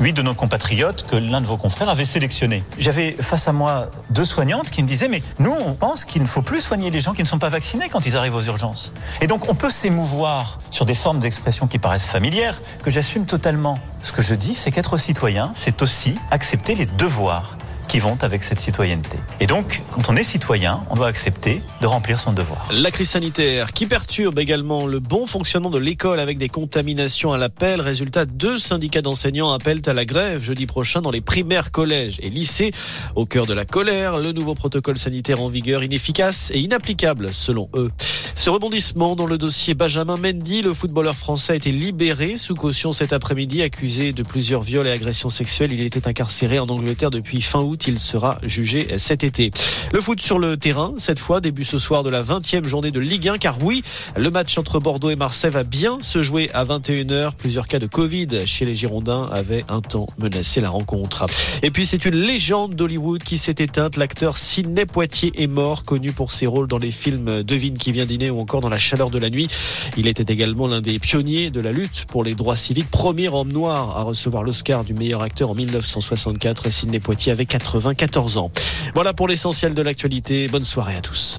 huit de nos compatriotes que l'un de vos confrères avait sélectionnés. J'avais face à moi deux soignantes qui me disaient, mais nous, on pense qu'il ne faut plus soigner les gens qui ne sont pas vaccinés quand ils arrivent aux urgences. Et donc, on peut s'émouvoir sur des formes d'expression qui paraissent familières, que j'assume totalement. Ce que je dis, c'est qu'être citoyen, c'est aussi accepter les devoirs qui vont avec cette citoyenneté. Et donc, quand on est citoyen, on doit accepter de remplir son devoir. La crise sanitaire qui perturbe également le bon fonctionnement de l'école avec des contaminations à l'appel. Résultat, deux syndicats d'enseignants appellent à la grève jeudi prochain dans les primaires, collèges et lycées. Au cœur de la colère, le nouveau protocole sanitaire en vigueur inefficace et inapplicable selon eux. Ce rebondissement dans le dossier Benjamin Mendy, le footballeur français a été libéré sous caution cet après-midi, accusé de plusieurs viols et agressions sexuelles. Il était incarcéré en Angleterre depuis fin août. Il sera jugé cet été. Le foot sur le terrain, cette fois, début ce soir de la 20e journée de Ligue 1, car oui, le match entre Bordeaux et Marseille va bien se jouer à 21h. Plusieurs cas de Covid chez les Girondins avaient un temps menacé la rencontre. Et puis c'est une légende d'Hollywood qui s'est éteinte. L'acteur Sidney Poitier est mort, connu pour ses rôles dans les films Devine qui vient dîner ou encore dans la chaleur de la nuit. Il était également l'un des pionniers de la lutte pour les droits civiques, premier homme noir à recevoir l'Oscar du meilleur acteur en 1964. Sidney Poitier avait 94 ans. Voilà pour l'essentiel de l'actualité. Bonne soirée à tous.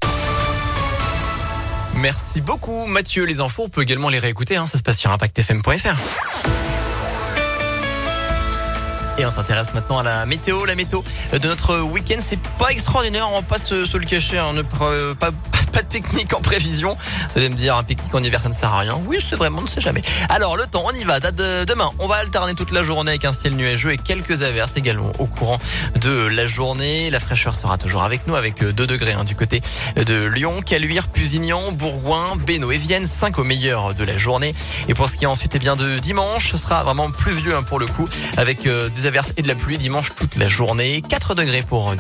Merci beaucoup Mathieu. Les infos, on peut également les réécouter. Hein. Ça se passe sur impactfm.fr. Et on s'intéresse maintenant à la météo. La météo de notre week-end, c'est pas extraordinaire. On va pas se, se le cacher. Hein. Ne, pas, technique en prévision. Vous allez me dire, un pique-nique en hiver, ça ne sert à rien. Oui, c'est vraiment, on ne sait jamais. Alors, le temps, on y va. Date de demain, on va alterner toute la journée avec un ciel nuageux et quelques averses également au courant de la journée. La fraîcheur sera toujours avec nous, avec 2 degrés hein, du côté de Lyon, Caluire, Pusignan, Bourgoin, Bénaud et Vienne, 5 au meilleur de la journée. Et pour ce qui est ensuite eh bien, de dimanche, ce sera vraiment pluvieux hein, pour le coup, avec euh, des averses et de la pluie dimanche toute la journée. 4 degrés pour dimanche.